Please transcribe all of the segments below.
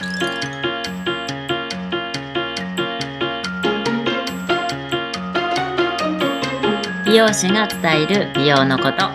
美容師が伝える美容のこと。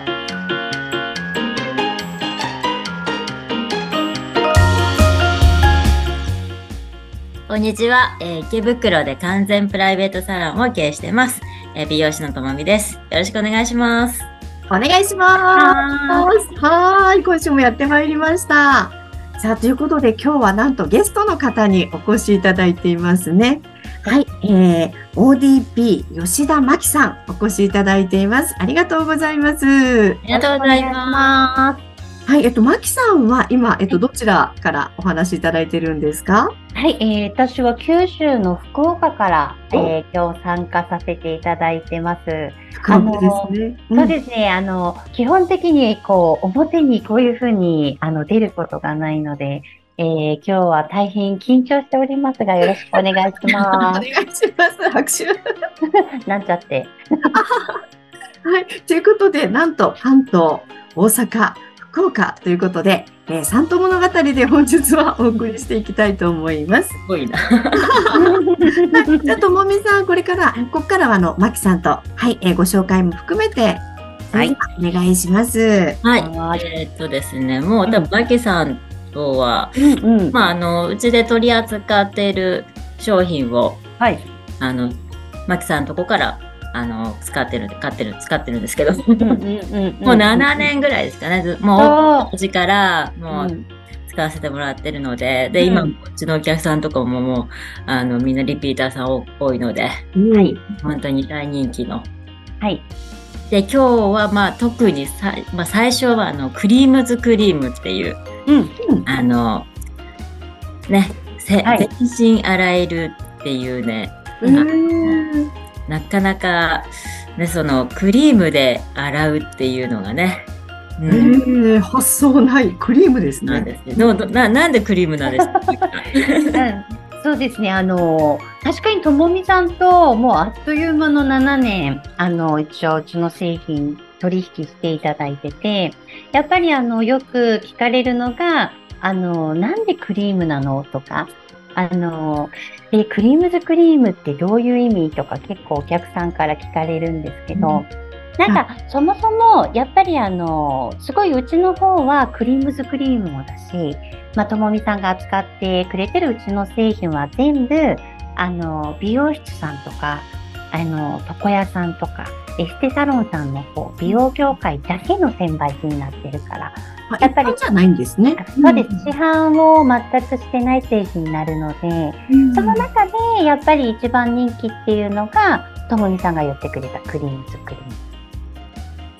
こんにちは、えー池袋で完全プライベートサロンを経営しています、えー美容師のともみです。よろしくお願いします。お願いします。はーい、今週もやってまいりました。さあ、ということで今日はなんとゲストの方にお越しいただいていますね。はい、えー、ODP 吉田真希さんお越しいただいています。ありがとうございます。ありがとうございますはい、えっと、真希さんは今、えっと、どちらからお話しいただいてるんですか？はい、えー私は九州の福岡から、おえー今日参加させていただいてます。福岡ですね。そうですね、あの、基本的にこう、表にこういうふうにあの出ることがないので、えー今日は大変緊張しておりますが、よろしくお願いし おま願いします。拍手。す。なんちゃって。はい。ということで、なんと関東、大阪、福岡ということで、えー、三都物語で本日はお送りしていきたいと思います。すごいな はい。じゃあ、ともみさん、これから、ここからは、あの、まきさんと、はい、えーご紹介も含めて、はいお願いします。はいはいえーっとですねもう多分バキさんとはうんうん。まああのうちで取り扱っている商品をはい。あの、マキさんのとこから、あの、使ってる、買ってる、使ってるんですけど、もううんうんうんうん7年ぐらいですかね。ずもう、あうちから、ーもう、うん使わせてもらってるので、で、うん今、うちのお客さんとかももう、あの、みんなリピーターさん多多いので、はい。本当に大人気の。はい。で、今日は、まあ、特にさ、まあ、最初は、あの、クリームズクリームっていう、うん。あの、ね、せはい全身洗えるっていうね、うーん。なかなか、ね、そのクリームで洗うっていうのがね、うえん、ー、発想ない。クリームですね。なんですね。どななんでクリームなんですか？うんそうですね、あの、確かにともみさんと、もうあっという間の7年、あの、一応うちの製品取引していただいてて、やっぱりあの、よく聞かれるのが、あの、なんでクリームなの？とか、あの、え、クリームズクリームってどういう意味とか結構お客さんから聞かれるんですけど、なんか、そもそも、やっぱりあの、すごいうちの方はクリームズクリームもだし、まあ、ともみさんが扱ってくれてるうちの製品は全部、あの、美容室さんとか、あの、床屋さんとか、エステサロンさんの方、美容業界だけの専売品になってるから、あやっぱりじゃないんですね。そうです。市販を全くしてない製品になるので、うんその中でやっぱり一番人気っていうのが、ともみさんが言ってくれたクリームズクリーム。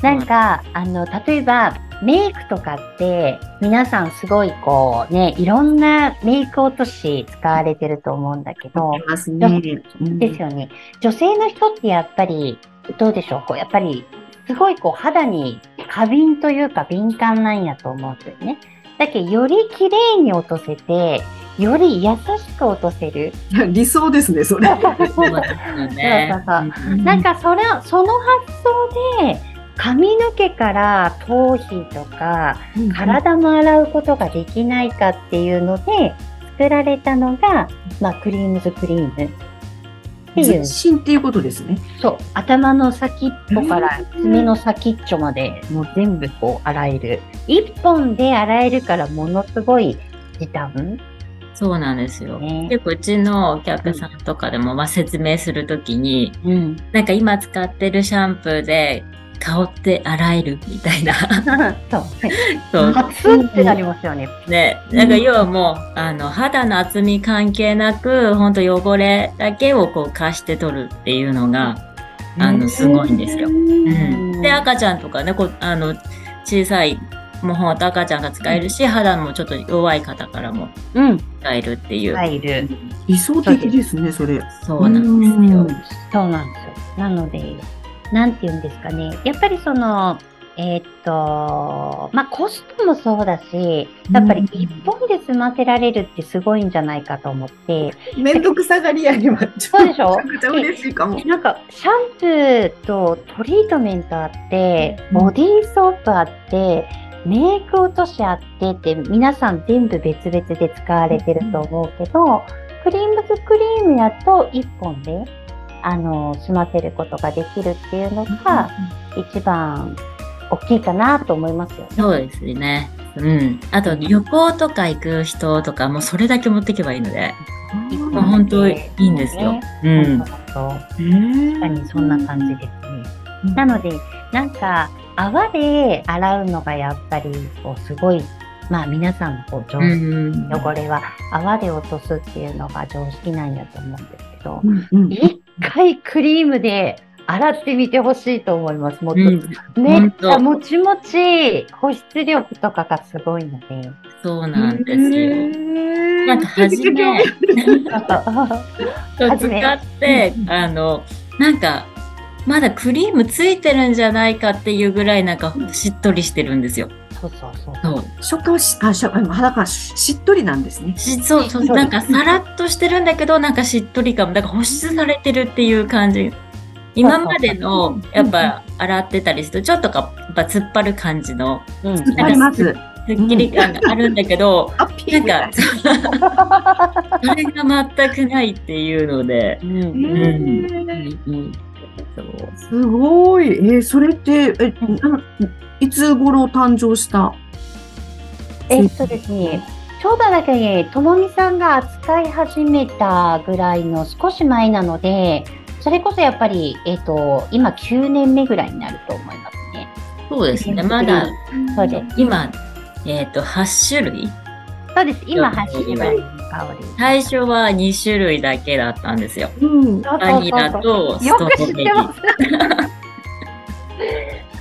なんか、あの、例えば、メイクとかって、皆さんすごいこうね、いろんなメイク落とし使われてると思うんだけど、ですよね。女性の人ってやっぱり、どうでしょう？こう、やっぱり、すごいこう、肌に過敏というか敏感なんやと思うんですよね。だけど、より綺麗に落とせて、より優しく落とせる。理想ですね、それ。なんかそれ、その発想で、髪の毛から頭皮とか、体も洗うことができないかっていうので、作られたのが、まあ、クリームズクリーム全身っていうことですね。そう、頭の先っぽから爪の先っちょまで、もう全部こう洗える。一本で洗えるからものすごい時短？そうなんですよ。ね結構うちのお客さんとかでも、まあ、説明するときに、うん。なんか今使ってるシャンプーで香って洗えるみたいな。そう。そうカツンってなりますよね。ね、なんか要はもう、あの、肌の厚み関係なく、ほんと汚れだけをこう貸して取るっていうのが、あの、すごいんですよ。うん。で、赤ちゃんとかね、こう、あの、小さい、もうほんと赤ちゃんが使えるし、肌もちょっと弱い方からもうん。使えるっていう。入る。理想的ですね、それ。そうなんですよ。そうなんですよ。なので、なんて言うんですかね。やっぱりその、えーっと、まあ、コストもそうだし、やっぱり一本で済ませられるってすごいんじゃないかと思って、めんどくさがり屋にはちそうでしょ？めちゃくちゃ嬉しいかも。なんか、シャンプーとトリートメントあって、うんボディーソープあって、メイク落としあってって皆さん全部別々で使われてると思うけど、クリームズクリームやと1本で、あの、済ませることができるっていうのが一番大きいかなと思いますよね。そうですね。うん。あと、旅行とか行く人とか、もうそれだけ持っていけばいいので、もう本当いいんですよ。うん。確かにそんな感じですね。なので、なんか、泡で洗うのがやっぱり、こう、すごい、まあ皆さんのこう、識、ん。汚れは泡で落とすっていうのが常識なんやと思うんですけど、うんうん一回クリームで洗ってみてほしいと思います。もっと、うんめっちゃもちもち、保湿力とかがすごいので。そうなんですよ。なんか初め 使って、あの、なんか、まだクリームついてるんじゃないかっていうぐらいなんかしっとりしてるんですよ。そうそうそう。そう。食感し、あ、食感、肌がししっとりなんですね。しそうそう、なんかさらっとしてるんだけど、なんかしっとり感も、だから保湿されてるっていう感じ。今までの、やっぱ洗ってたりすると、ちょっとか、やっぱ突っ張る感じの、うん。突っ張ります。すっきり感があるんだけど、あ、ピンなんか、それが全くないっていうので、うん。へうん。ーうんそうすごい。えーそれって、え、いつ頃誕生した？えっとですね、ちょうどだけね、ともみさんが扱い始めたぐらいの少し前なので、それこそやっぱり、えっと、今9年目ぐらいになると思いますね。そうですね、まだ、そうです。今、えっ、と、8種類？そうです。今、そう8種類の香り。最初は2種類だけだったんですよ。うん。そうバニラとスよくトロベリ知ってまー。す。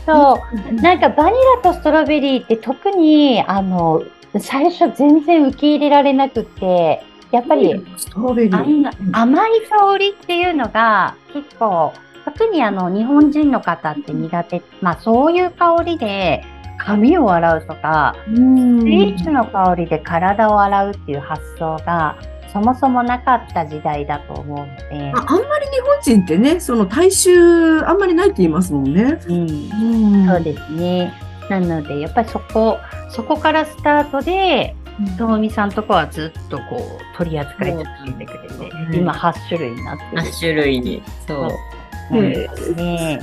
そう。なんかバニラとストロベリーって特に、あの、最初全然受け入れられなくて、やっぱり、ストロベリあー。んな甘い香りっていうのが結構、特にあの日本人の方って苦手、まあそういう香りで髪を洗うとか、うんスイーツの香りで体を洗うっていう発想がそもそもなかった時代だと思うので、ああんまり日本人ってね、その大衆、あんまりないって言いますもんね。うん、うんそうですね。なので、やっぱりそこ、そこからスタートで、ともみさんとこはずっとこう取り扱い続けてくれて、うん今8種類になってる。8種類に。そう。そうですね。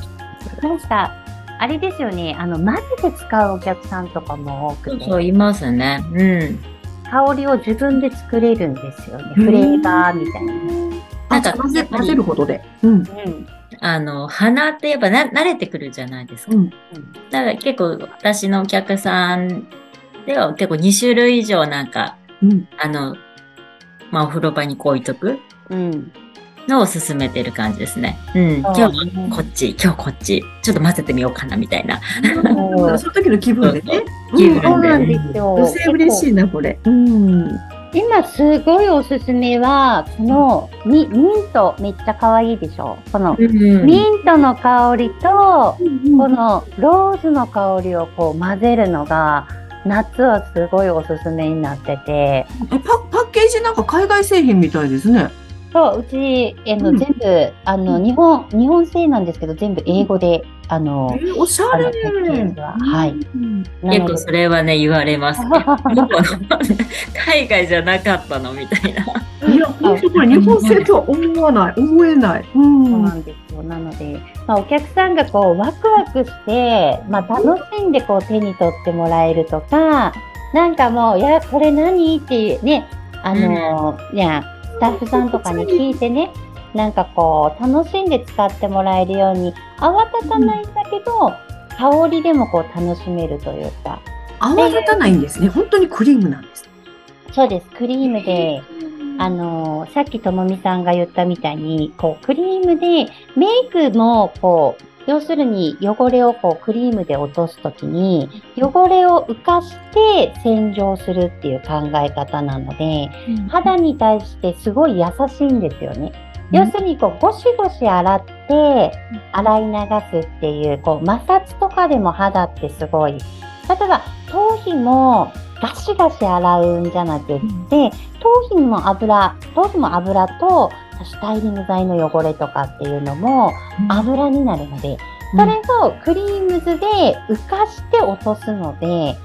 なんか、あれですよね、あの、混ぜて使うお客さんとかも多くて、そうそう、いますね。うん。香りを自分で作れるんですよね。うんフレーバーみたいな。あ、なんか混ぜ混ぜることで。うん。うん。あの、鼻ってやっぱな慣れてくるじゃないですか。うん。だから結構私のお客さんでは結構2種類以上なんか、うん。あの、まあお風呂場にこう置いとくうん。のを勧めてる感じですね。うん。今日はこっち、今日こっち、ちょっと混ぜてみようかなみたいな。そうその時の気分でね。気分でそうなんですよ。女性嬉しいな、これ。うん。今すごいおすすめは、このミミントめっちゃ可愛いでしょ？このうんミントの香りと、このローズの香りをこう混ぜるのが、夏はすごいおすすめになってて、えパパッケージなんか海外製品みたいですね。そう、うち、えの、うん。全部、あの、日本、日本製なんですけど、全部英語で、あの、えおしゃれ。ははい。うん。結構それはね、言われます。海外じゃなかったのみたいな。いや、本当これ日本製とは思わない、思えない。う。そうんなんですよ。なので、まあ、お客さんがこう、ワクワクして、まあ、楽しんでこう、手に取ってもらえるとか、なんかもう、いや、これ何？っていうね、あの、いや、スタッフさんとかに聞いてね、なんかこう、楽しんで使ってもらえるように、泡立たないんだけど、香りでもこう、楽しめるというか、泡立たないんですね。本当にクリームなんです。そうです、クリームで、あのーさっきともみさんが言ったみたいに、こう、クリームで、メイクも、こう、要するに汚れをこうクリームで落とすときに、汚れを浮かして洗浄するっていう考え方なので、肌に対してすごい優しいんですよね。要するにこうゴシゴシ洗って洗い流すっていうこう摩擦とかでも肌ってすごい。例えば頭皮もガシガシ洗うんじゃなくって頭皮も油頭皮も油とスタイリング剤の汚れとかっていうのも油になるのでそれをクリームズで浮かして落とすので、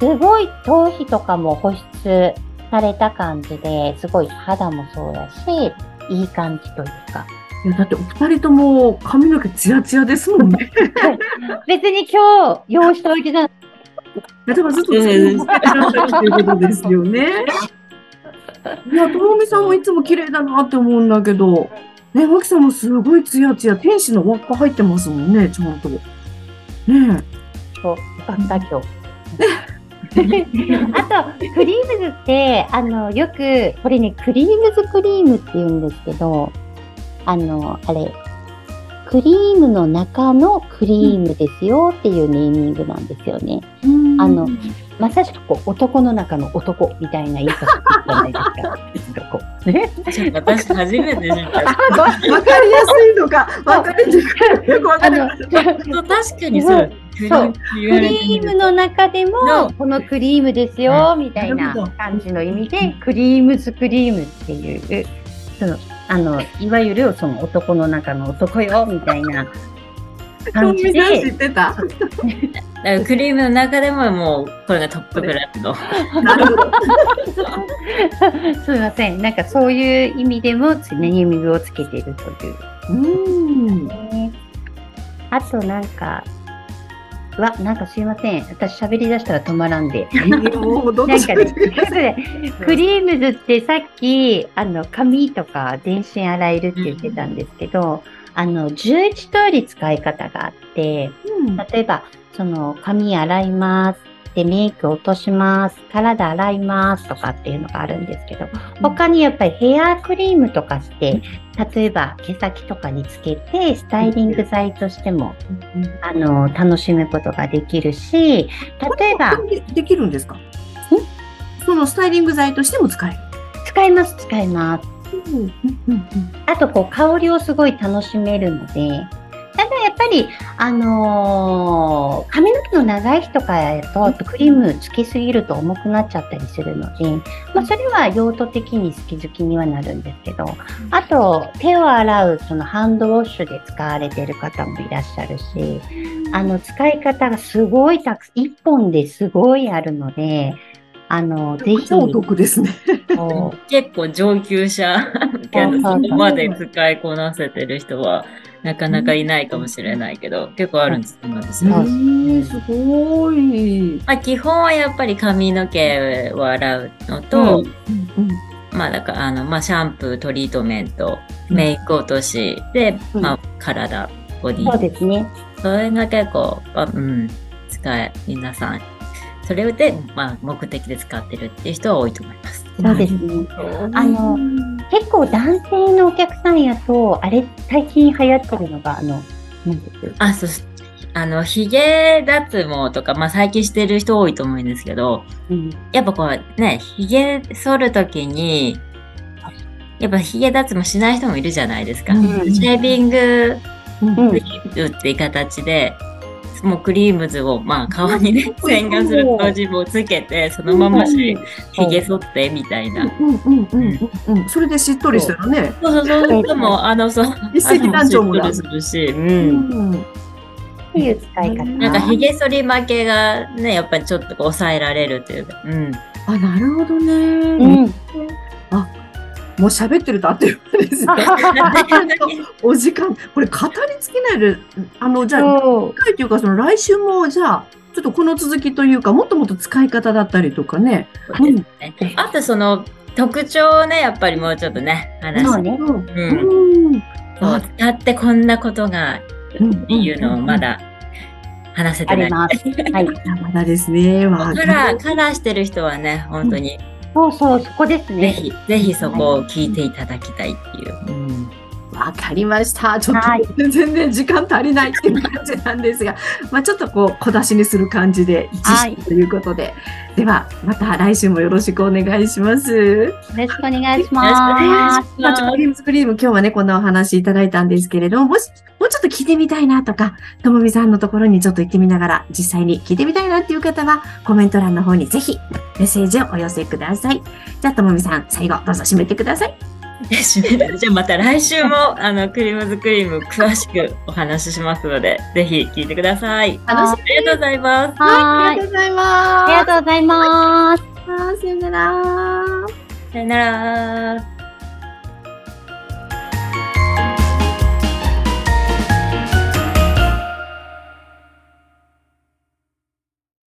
すごい頭皮とかも保湿された感じで、すごい肌もそうだし、いい感じというか。いや、だってお二人とも髪の毛ツヤツヤですもんね。別に今日用意したわけじゃない。だからずっとつけてらっしゃるっていうことですよね。いや、ともみさんもいつも綺麗だなって思うんだけど、ね、マキさんもすごいツヤツヤ、天使の輪っか入ってますもんね、ちゃんと。ねそう、よかった、今日。あと、クリームズって、あの、よく、これね、クリームズクリームって言うんですけど、あの、あれ、クリームの中のクリームですよっていうネーミングなんですよね。え。あのまさしくこう、男の中の男みたいな言い方じゃないですか。ね？私初めて知った。わかりやすいのか、わかりにくいのか、よくわかあのりま、そう確かにそう。そう言クリームの中でもの、このクリームですよ、みたいな感じの意味で、クリームズクリームっていう、その、あの、いわゆるその男の中の男よ、みたいなと感じもみさん知っで、てただからクリームの中でももうこれがトップクラスの。なるほど。すみません。なんかそういう意味でも、ネーミングをつけているという。うん。ねあとなんか、うわ、なんかすいません。私喋り出したら止まらんで。もうどんどなんんかね クリームズってさっき、あの、髪とか全身洗えるって言ってたんですけど、あの、11通り使い方があって、うん例えば、その、髪洗います。で、メイク落とします。体洗います。とかっていうのがあるんですけど、他にやっぱりヘアクリームとかして、例えば毛先とかにつけて、スタイリング剤としても、あの、楽しむことができるし、例えば、でできるんですか？そのスタイリング剤としても使える。使います、使います。あと、こう、香りをすごい楽しめるので、ただやっぱり、あのー髪の毛の長い日とかやと、クリームつけすぎると重くなっちゃったりするので、まあ、それは用途的に好き好きにはなるんですけど、あと、手を洗う、そのハンドウォッシュで使われてる方もいらっしゃるし、あの、使い方がすごいたく一本ですごいあるので、あの、ぜひ、超お得ですね。結構上級者。けどそこまで使いこなせてる人はなかなかいないかもしれないけど、結構あるんですよ、私すごい。まあ、基本はやっぱり髪の毛を洗うのと、うん。うんまあだからあの、まあ、シャンプー、トリートメント、メイク落としで、うん。まあ、体、ボディ。そうですね。それが結構、あうん、使え、皆さん、それで、まあ、目的で使ってるっていう人は多いと思います。そうですね。あの結構男性のお客さんやと、あれ、最近流行ってるのが、あの、なんですあ、そうしあの、髭脱毛とか、まあ最近してる人多いと思うんですけど、うん。やっぱこうね、髭剃るときに、やっぱ髭脱毛しない人もいるじゃないですか。うんシェービングうんっていう形で、もうクリームズを、まあ顔にね、洗顔する当時もつけて、そのままし髭剃ってみたいな。うんうんうんうんうん。それでしっとりしたらね。そうそうそう。でも、あの、そう。一石何鳥もするし、う。うんう使い方。なんか、髭剃り負けがね、やっぱりちょっと抑えられるというか、うん。あ、なるほどね。うん。もう喋ってるとあっという間ですね。お時間、これ語り尽きないで、あの、じゃあ。次回というか、その来週も、じゃあ、ちょっとこの続きというか、もっともっと使い方だったりとかね。そうですね。あと、その、特徴をね、やっぱりもうちょっとね、話して。ね。うん。うん。うん。そう、使ってこんなことが、いうのをまだ話せてない。あります。はい。まだですね。わカラー、カラーしてる人はね、本当に、そうそう、そこですぜね。ひ、ぜひそこを聞いていただきたいっていう。うんわかりました。ちょっはいと全然時間足りないっていう感じなんですが、まあちょっとこう小出しにする感じで一はい致ということで、ではまた来週もよろしくお願いします。よろしくお願いしよろしくおます。願いしまあ、チョコリームスクリーム今日はね、こんなお話いただいたんですけれども、もし、ちょっと聞いてみたいなとか、ともみさんのところにちょっと行ってみながら、実際に聞いてみたいなっていう方は、コメント欄の方にぜひメッセージをお寄せください。じゃあ、ともみさん、最後、どうぞ締めてください。で締めるじゃあまた来週もあのクリームズクリーム詳しくお話ししますので、ぜひ聞いてください。楽しありがとうございます。はーい。ありがとうございます。ありがとうございます。さよなら。さよなら。